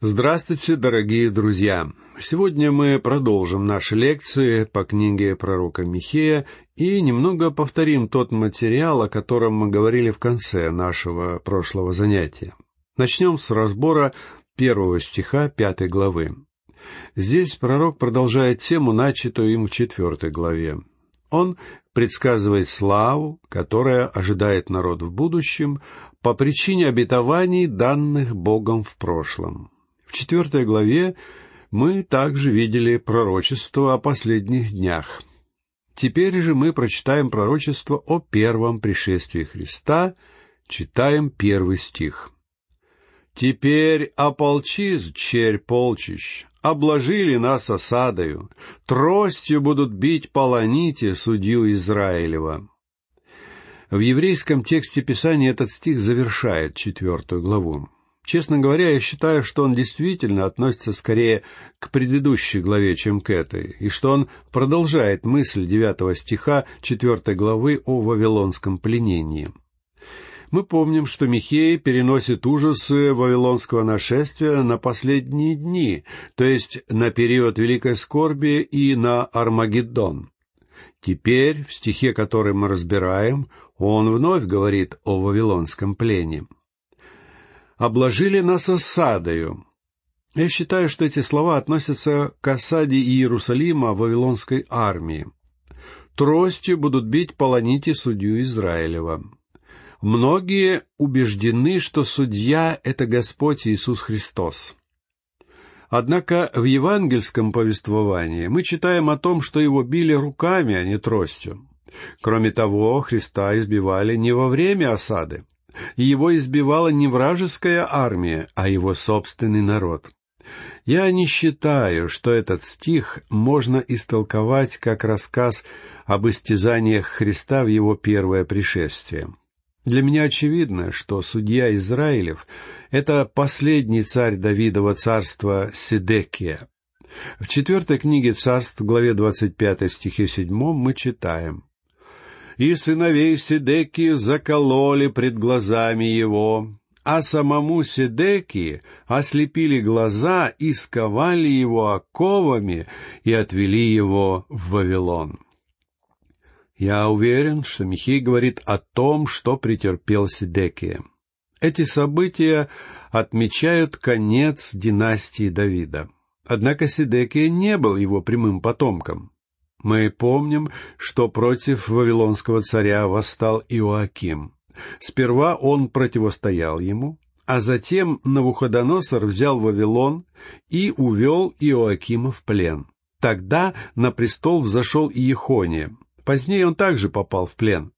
Здравствуйте, дорогие друзья! Сегодня мы продолжим наши лекции по книге пророка Михея и немного повторим тот материал, о котором мы говорили в конце нашего прошлого занятия. Начнем с разбора первого стиха пятой главы. Здесь пророк продолжает тему, начатую им в четвертой главе. Он предсказывает славу, которая ожидает народ в будущем по причине обетований, данных Богом в прошлом. В четвертой главе мы также видели пророчество о последних днях. Теперь же мы прочитаем пророчество о первом пришествии Христа, читаем первый стих. «Теперь ополчись, черь полчищ, обложили нас осадою, тростью будут бить полоните судью Израилева». В еврейском тексте Писания этот стих завершает четвертую главу. Честно говоря, я считаю, что он действительно относится скорее к предыдущей главе, чем к этой, и что он продолжает мысль девятого стиха четвертой главы о вавилонском пленении. Мы помним, что Михей переносит ужасы вавилонского нашествия на последние дни, то есть на период Великой Скорби и на Армагеддон. Теперь, в стихе, который мы разбираем, он вновь говорит о вавилонском плене обложили нас осадою. Я считаю, что эти слова относятся к осаде Иерусалима Вавилонской армии. Тростью будут бить полоните судью Израилева. Многие убеждены, что судья — это Господь Иисус Христос. Однако в евангельском повествовании мы читаем о том, что его били руками, а не тростью. Кроме того, Христа избивали не во время осады его избивала не вражеская армия, а его собственный народ. Я не считаю, что этот стих можно истолковать как рассказ об истязаниях Христа в его первое пришествие. Для меня очевидно, что судья Израилев — это последний царь Давидова царства Сидекия. В четвертой книге царств, главе 25 стихе 7 мы читаем и сыновей Седеки закололи пред глазами его, а самому Седеки ослепили глаза и сковали его оковами и отвели его в Вавилон. Я уверен, что Михей говорит о том, что претерпел Седекия. Эти события отмечают конец династии Давида. Однако Седекия не был его прямым потомком. Мы помним, что против вавилонского царя восстал Иоаким. Сперва он противостоял ему, а затем Навуходоносор взял Вавилон и увел Иоакима в плен. Тогда на престол взошел Иехония. Позднее он также попал в плен.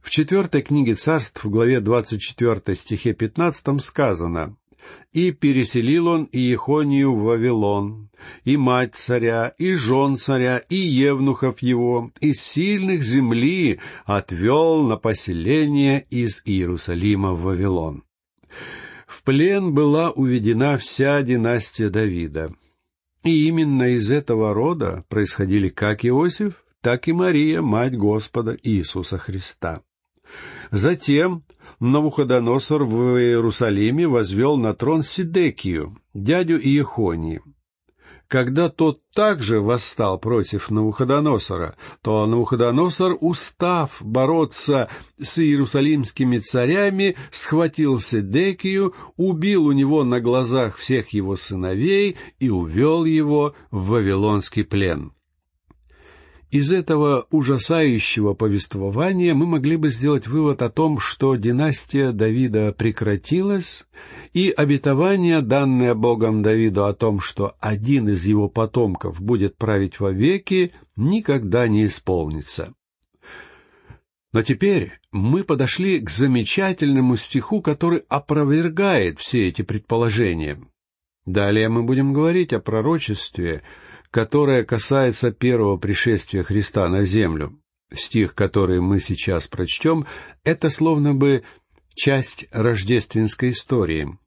В четвертой книге царств, в главе 24 стихе 15 сказано и переселил он Иехонию в Вавилон, и мать царя, и жен царя, и евнухов его, из сильных земли отвел на поселение из Иерусалима в Вавилон. В плен была уведена вся династия Давида. И именно из этого рода происходили как Иосиф, так и Мария, мать Господа Иисуса Христа. Затем Навуходоносор в Иерусалиме возвел на трон Сидекию, дядю Иехонии. Когда тот также восстал против Навуходоносора, то Навуходоносор, устав бороться с иерусалимскими царями, схватил Сидекию, убил у него на глазах всех его сыновей и увел его в Вавилонский плен. Из этого ужасающего повествования мы могли бы сделать вывод о том, что династия Давида прекратилась, и обетование, данное Богом Давиду о том, что один из его потомков будет править вовеки, никогда не исполнится. Но теперь мы подошли к замечательному стиху, который опровергает все эти предположения. Далее мы будем говорить о пророчестве, которая касается первого пришествия Христа на землю. Стих, который мы сейчас прочтем, это словно бы часть рождественской истории.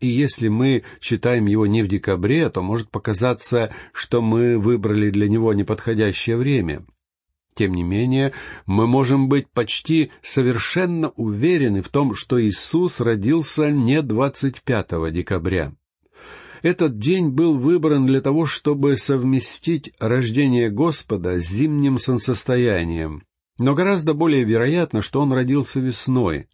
И если мы читаем его не в декабре, то может показаться, что мы выбрали для него неподходящее время. Тем не менее, мы можем быть почти совершенно уверены в том, что Иисус родился не 25 декабря. Этот день был выбран для того, чтобы совместить рождение Господа с зимним солнцестоянием, но гораздо более вероятно, что он родился весной,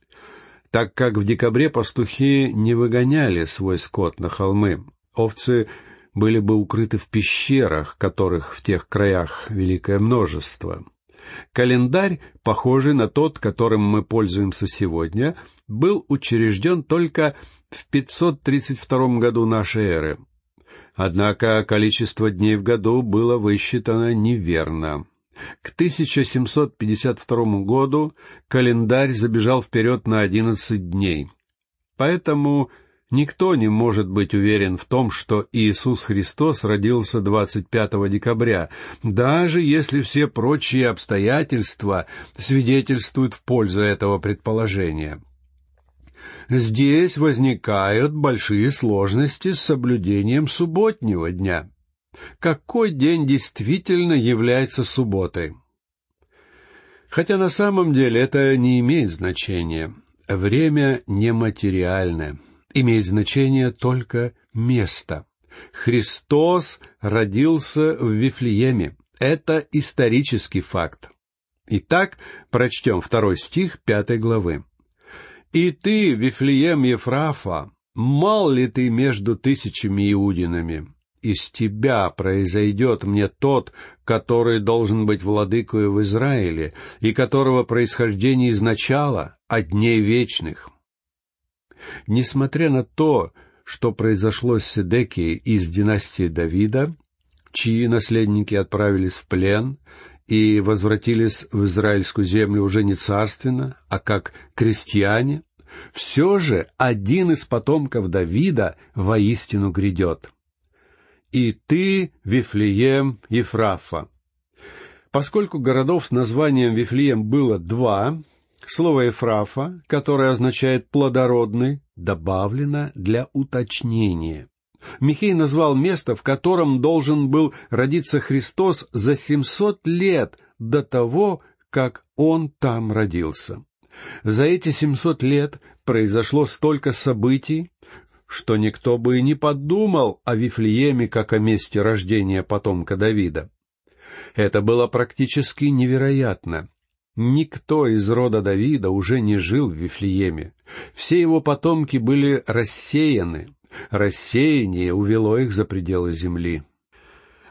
так как в декабре пастухи не выгоняли свой скот на холмы. Овцы были бы укрыты в пещерах, которых в тех краях великое множество. Календарь, похожий на тот, которым мы пользуемся сегодня, был учрежден только в 532 году нашей эры. Однако количество дней в году было высчитано неверно. К 1752 году календарь забежал вперед на 11 дней. Поэтому никто не может быть уверен в том, что Иисус Христос родился 25 декабря, даже если все прочие обстоятельства свидетельствуют в пользу этого предположения. Здесь возникают большие сложности с соблюдением субботнего дня. Какой день действительно является субботой? Хотя на самом деле это не имеет значения. Время нематериальное. Имеет значение только место. Христос родился в Вифлееме. Это исторический факт. Итак, прочтем второй стих пятой главы. И ты, Вифлеем Ефрафа, мал ли ты между тысячами иудинами? Из тебя произойдет мне тот, который должен быть владыкою в Израиле, и которого происхождение изначала от дней вечных. Несмотря на то, что произошло с Седекией из династии Давида, чьи наследники отправились в плен и возвратились в израильскую землю уже не царственно, а как крестьяне, все же один из потомков Давида воистину грядет. «И ты, Вифлеем Ефрафа». Поскольку городов с названием Вифлеем было два, слово «Ефрафа», которое означает «плодородный», добавлено для уточнения. Михей назвал место, в котором должен был родиться Христос за семьсот лет до того, как он там родился. За эти семьсот лет произошло столько событий, что никто бы и не подумал о Вифлееме как о месте рождения потомка Давида. Это было практически невероятно. Никто из рода Давида уже не жил в Вифлееме. Все его потомки были рассеяны, Рассеяние увело их за пределы земли.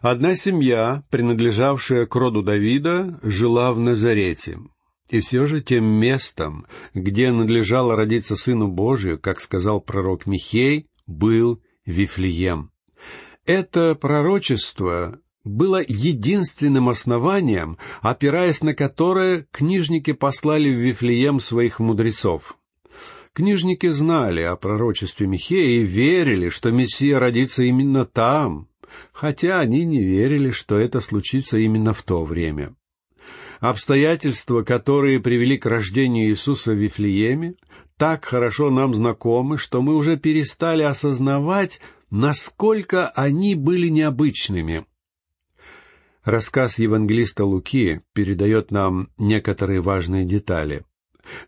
Одна семья, принадлежавшая к роду Давида, жила в Назарете. И все же тем местом, где надлежало родиться Сыну Божию, как сказал пророк Михей, был Вифлеем. Это пророчество было единственным основанием, опираясь на которое книжники послали в Вифлеем своих мудрецов. Книжники знали о пророчестве Михея и верили, что Мессия родится именно там, хотя они не верили, что это случится именно в то время. Обстоятельства, которые привели к рождению Иисуса в Вифлееме, так хорошо нам знакомы, что мы уже перестали осознавать, насколько они были необычными. Рассказ евангелиста Луки передает нам некоторые важные детали.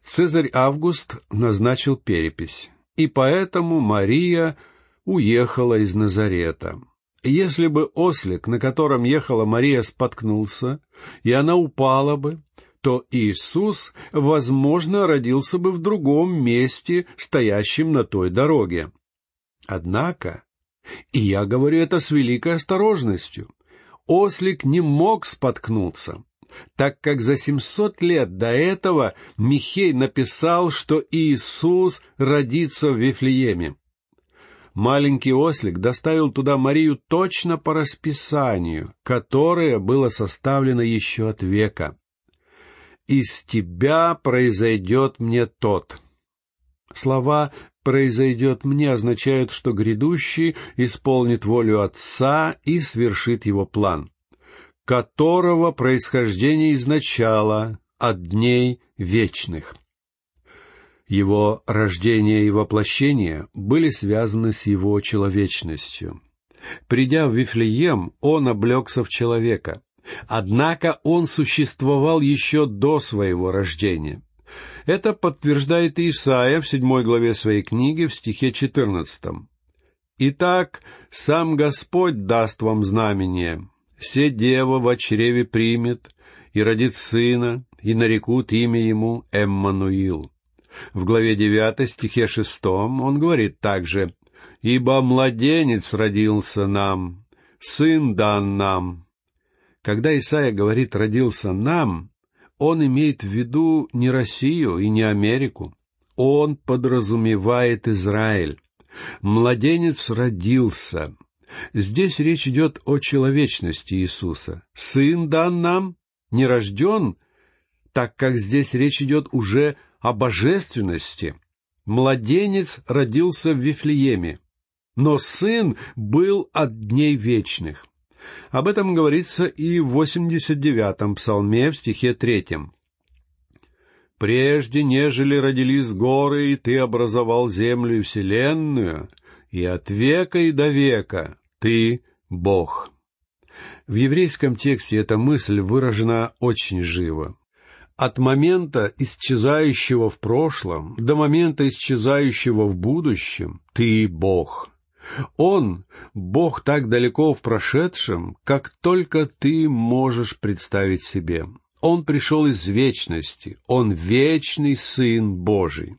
Цезарь Август назначил перепись, и поэтому Мария уехала из Назарета. Если бы ослик, на котором ехала Мария, споткнулся, и она упала бы, то Иисус, возможно, родился бы в другом месте, стоящем на той дороге. Однако, и я говорю это с великой осторожностью, ослик не мог споткнуться так как за семьсот лет до этого Михей написал, что Иисус родится в Вифлееме. Маленький ослик доставил туда Марию точно по расписанию, которое было составлено еще от века. «Из тебя произойдет мне тот». Слова «произойдет мне» означают, что грядущий исполнит волю Отца и свершит его план которого происхождение изначала от дней вечных. Его рождение и воплощение были связаны с его человечностью. Придя в Вифлеем, он облегся в человека. Однако он существовал еще до своего рождения. Это подтверждает Исаия в седьмой главе своей книги в стихе четырнадцатом. Итак, сам Господь даст вам знамение. Все дева в чреве примет, и родит сына, и нарекут имя ему Эммануил. В главе 9 стихе 6 он говорит также «Ибо младенец родился нам, сын дан нам». Когда Исаия говорит «родился нам», он имеет в виду не Россию и не Америку. Он подразумевает Израиль. Младенец родился. Здесь речь идет о человечности Иисуса. Сын дан нам, не рожден, так как здесь речь идет уже о божественности. Младенец родился в Вифлееме, но сын был от дней вечных. Об этом говорится и в 89-м псалме в стихе третьем. «Прежде, нежели родились горы, и ты образовал землю и вселенную, и от века и до века ты — Бог». В еврейском тексте эта мысль выражена очень живо. От момента, исчезающего в прошлом, до момента, исчезающего в будущем, ты Бог. Он, Бог так далеко в прошедшем, как только ты можешь представить себе. Он пришел из вечности, Он вечный Сын Божий.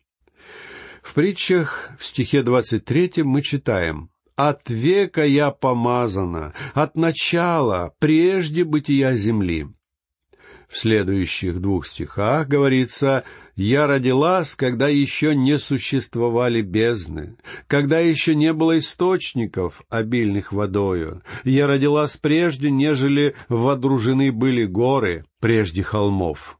В притчах в стихе 23 мы читаем «От века я помазана, от начала, прежде бытия земли». В следующих двух стихах говорится «Я родилась, когда еще не существовали бездны, когда еще не было источников, обильных водою. Я родилась прежде, нежели водружены были горы, прежде холмов».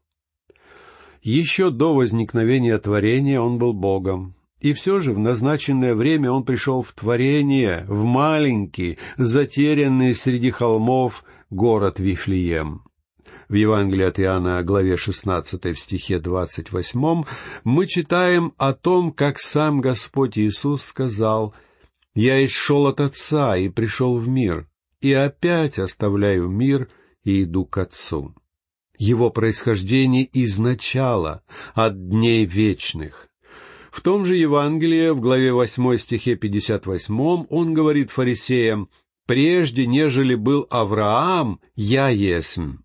Еще до возникновения творения он был Богом, и все же в назначенное время он пришел в творение, в маленький, затерянный среди холмов город Вифлеем. В Евангелии от Иоанна, главе 16, в стихе 28, мы читаем о том, как сам Господь Иисус сказал «Я исшел от Отца и пришел в мир, и опять оставляю мир и иду к Отцу». Его происхождение изначало от дней вечных. В том же Евангелии, в главе 8 стихе 58, он говорит фарисеям, «Прежде, нежели был Авраам, я есмь».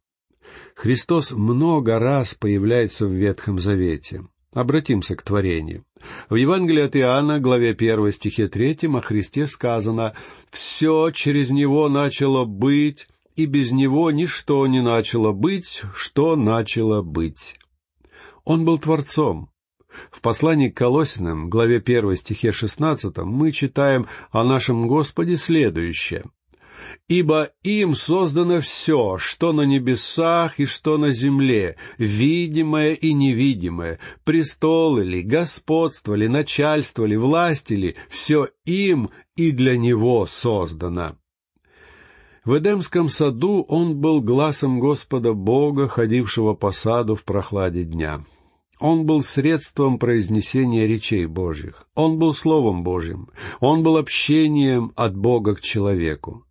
Христос много раз появляется в Ветхом Завете. Обратимся к творению. В Евангелии от Иоанна, главе 1 стихе 3, о Христе сказано «Все через Него начало быть, и без Него ничто не начало быть, что начало быть». Он был Творцом, в послании к Колосиным, главе 1 стихе 16, мы читаем о нашем Господе следующее. «Ибо им создано все, что на небесах и что на земле, видимое и невидимое, престолы ли, господство ли, начальство ли, власти ли, все им и для Него создано». В Эдемском саду он был глазом Господа Бога, ходившего по саду в прохладе дня. Он был средством произнесения речей Божьих. Он был Словом Божьим. Он был общением от Бога к человеку.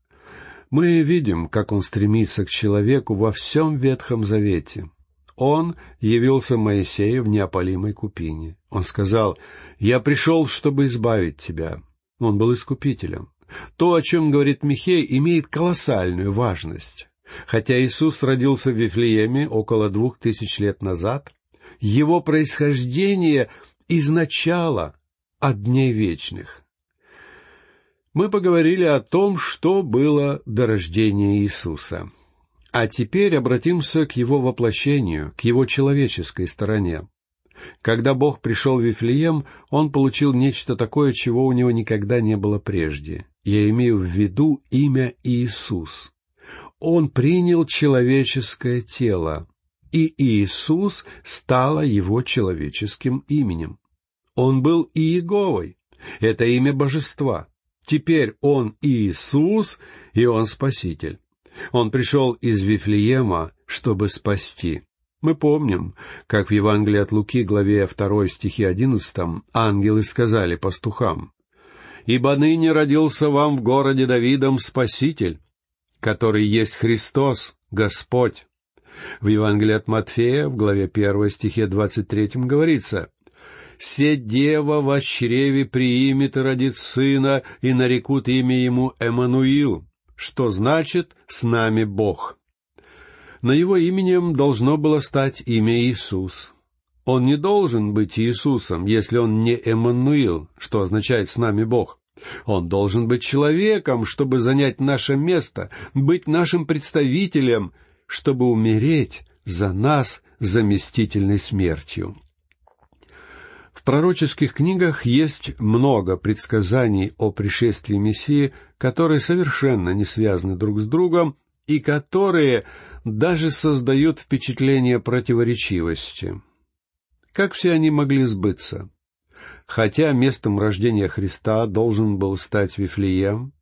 Мы видим, как он стремится к человеку во всем Ветхом Завете. Он явился Моисею в неопалимой купине. Он сказал, «Я пришел, чтобы избавить тебя». Он был искупителем. То, о чем говорит Михей, имеет колоссальную важность. Хотя Иисус родился в Вифлееме около двух тысяч лет назад, его происхождение изначало от дней вечных. Мы поговорили о том, что было до рождения Иисуса. А теперь обратимся к его воплощению, к его человеческой стороне. Когда Бог пришел в Вифлеем, он получил нечто такое, чего у него никогда не было прежде. Я имею в виду имя Иисус. Он принял человеческое тело и Иисус стало его человеческим именем. Он был Иеговой. Это имя божества. Теперь он Иисус, и он Спаситель. Он пришел из Вифлеема, чтобы спасти. Мы помним, как в Евангелии от Луки, главе 2 стихе 11, ангелы сказали пастухам, «Ибо ныне родился вам в городе Давидом Спаситель, который есть Христос, Господь». В Евангелии от Матфея, в главе 1 стихе 23 говорится, «Се дева во чреве приимет и родит сына, и нарекут имя ему Эммануил», что значит «с нами Бог». Но его именем должно было стать имя Иисус. Он не должен быть Иисусом, если он не Эммануил, что означает «с нами Бог». Он должен быть человеком, чтобы занять наше место, быть нашим представителем, чтобы умереть за нас заместительной смертью. В пророческих книгах есть много предсказаний о пришествии Мессии, которые совершенно не связаны друг с другом и которые даже создают впечатление противоречивости. Как все они могли сбыться? Хотя местом рождения Христа должен был стать Вифлеем,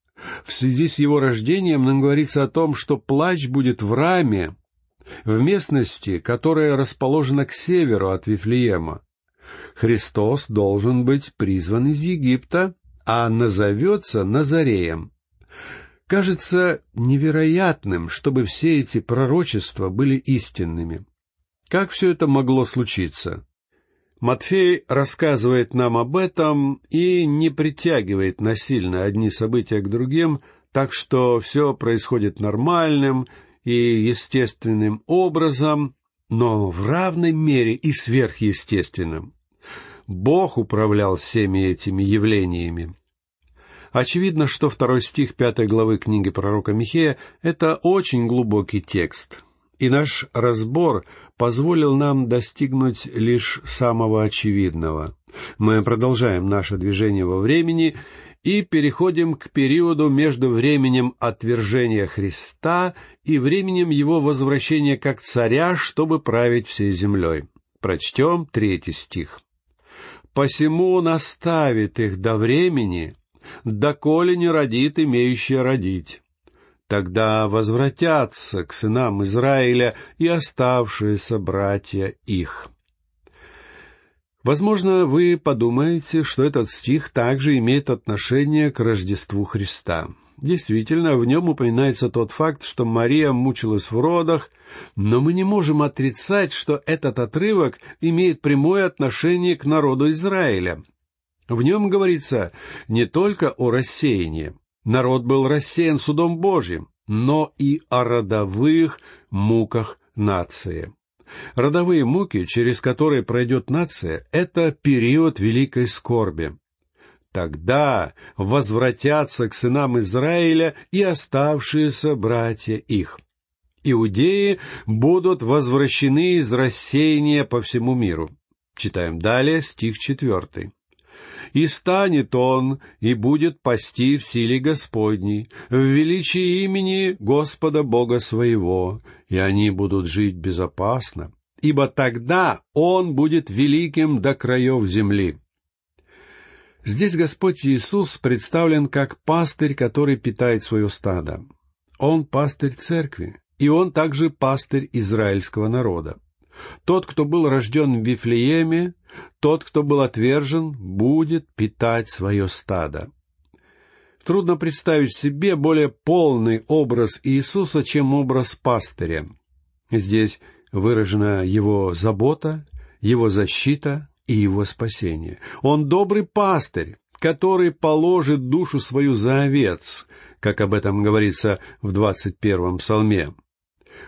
в связи с его рождением нам говорится о том, что плач будет в Раме, в местности, которая расположена к северу от Вифлеема. Христос должен быть призван из Египта, а назовется Назареем. Кажется невероятным, чтобы все эти пророчества были истинными. Как все это могло случиться? Матфей рассказывает нам об этом и не притягивает насильно одни события к другим, так что все происходит нормальным и естественным образом, но в равной мере и сверхъестественным. Бог управлял всеми этими явлениями. Очевидно, что второй стих пятой главы книги пророка Михея — это очень глубокий текст — и наш разбор позволил нам достигнуть лишь самого очевидного. Мы продолжаем наше движение во времени и переходим к периоду между временем отвержения Христа и временем Его возвращения как царя, чтобы править всей землей. Прочтем третий стих. «Посему он оставит их до времени, доколе не родит имеющий родить» Тогда возвратятся к сынам Израиля и оставшиеся братья их. Возможно, вы подумаете, что этот стих также имеет отношение к Рождеству Христа. Действительно, в нем упоминается тот факт, что Мария мучилась в родах, но мы не можем отрицать, что этот отрывок имеет прямое отношение к народу Израиля. В нем говорится не только о рассеянии, Народ был рассеян судом Божьим, но и о родовых муках нации. Родовые муки, через которые пройдет нация, это период великой скорби. Тогда возвратятся к сынам Израиля и оставшиеся братья их. Иудеи будут возвращены из рассеяния по всему миру. Читаем далее стих четвертый. И станет он, и будет пасти в силе Господней, в величии имени Господа Бога своего, и они будут жить безопасно, ибо тогда он будет великим до краев земли. Здесь Господь Иисус представлен как пастырь, который питает свое стадо. Он пастырь церкви, и он также пастырь израильского народа. Тот, кто был рожден в Вифлееме, тот, кто был отвержен, будет питать свое стадо. Трудно представить себе более полный образ Иисуса, чем образ пастыря. Здесь выражена его забота, его защита и его спасение. Он добрый пастырь, который положит душу свою за овец, как об этом говорится в двадцать первом псалме.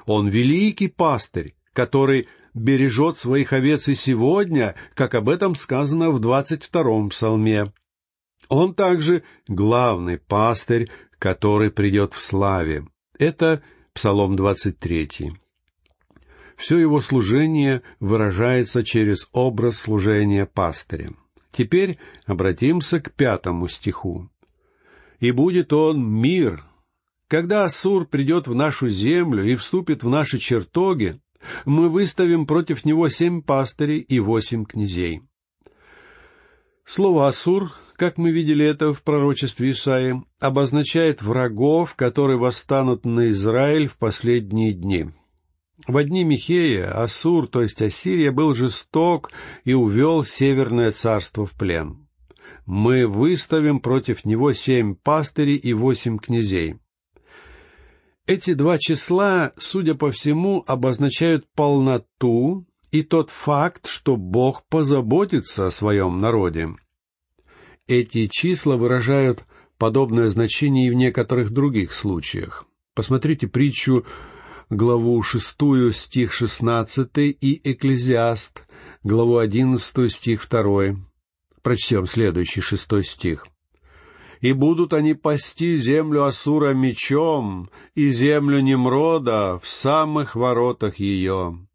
Он великий пастырь, который бережет своих овец и сегодня, как об этом сказано в двадцать втором псалме. Он также главный пастырь, который придет в славе. Это Псалом двадцать третий. Все его служение выражается через образ служения пастыря. Теперь обратимся к пятому стиху. «И будет он мир». Когда Ассур придет в нашу землю и вступит в наши чертоги, мы выставим против него семь пастырей и восемь князей. Слово «Асур», как мы видели это в пророчестве Исаии, обозначает врагов, которые восстанут на Израиль в последние дни. В одни Михея Асур, то есть Ассирия, был жесток и увел Северное царство в плен. Мы выставим против него семь пастырей и восемь князей. Эти два числа, судя по всему, обозначают полноту и тот факт, что Бог позаботится о своем народе. Эти числа выражают подобное значение и в некоторых других случаях. Посмотрите притчу главу шестую, стих шестнадцатый, и Экклезиаст, главу одиннадцатую, стих второй. Прочтем следующий шестой стих. «И будут они пасти землю Асура мечом, и землю Немрода в самых воротах ее.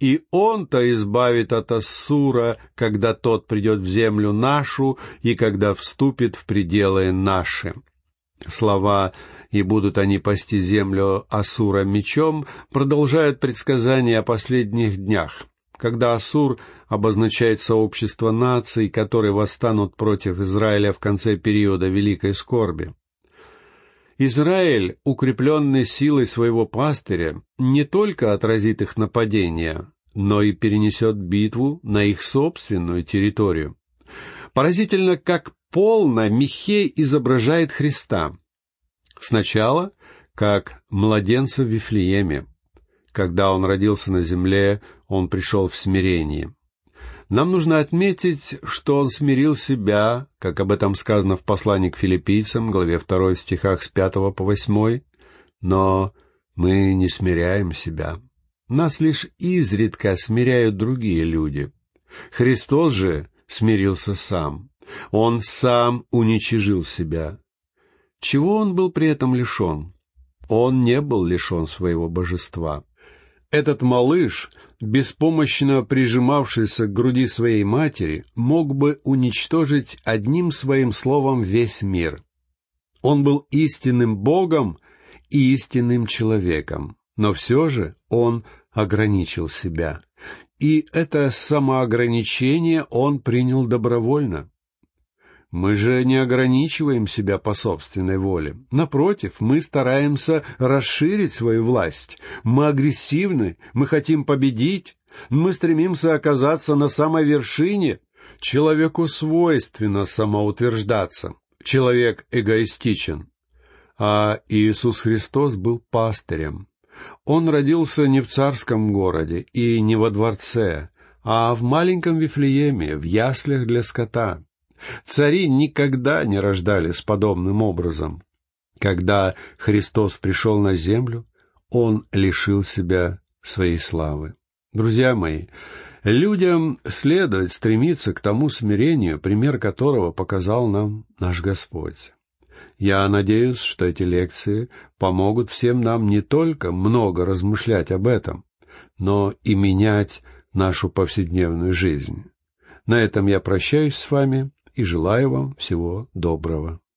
И он-то избавит от Ассура, когда тот придет в землю нашу и когда вступит в пределы наши». Слова «и будут они пасти землю Асура мечом» продолжают предсказание о последних днях, когда Асур обозначает сообщество наций, которые восстанут против Израиля в конце периода Великой Скорби. Израиль, укрепленный силой своего пастыря, не только отразит их нападения, но и перенесет битву на их собственную территорию. Поразительно, как полно Михей изображает Христа. Сначала как младенца в Вифлееме. Когда он родился на земле, он пришел в смирение. Нам нужно отметить, что он смирил себя, как об этом сказано в послании к филиппийцам, главе 2 стихах с 5 по 8, но мы не смиряем себя. Нас лишь изредка смиряют другие люди. Христос же смирился сам. Он сам уничижил себя. Чего он был при этом лишен? Он не был лишен своего божества. Этот малыш, беспомощно прижимавшийся к груди своей матери, мог бы уничтожить одним своим словом весь мир. Он был истинным Богом и истинным человеком, но все же он ограничил себя. И это самоограничение он принял добровольно. Мы же не ограничиваем себя по собственной воле. Напротив, мы стараемся расширить свою власть. Мы агрессивны, мы хотим победить, мы стремимся оказаться на самой вершине. Человеку свойственно самоутверждаться. Человек эгоистичен. А Иисус Христос был пастырем. Он родился не в царском городе и не во дворце, а в маленьком Вифлееме, в яслях для скота. Цари никогда не рождались подобным образом. Когда Христос пришел на землю, Он лишил себя своей славы. Друзья мои, людям следует стремиться к тому смирению, пример которого показал нам наш Господь. Я надеюсь, что эти лекции помогут всем нам не только много размышлять об этом, но и менять нашу повседневную жизнь. На этом я прощаюсь с вами и желаю вам всего доброго.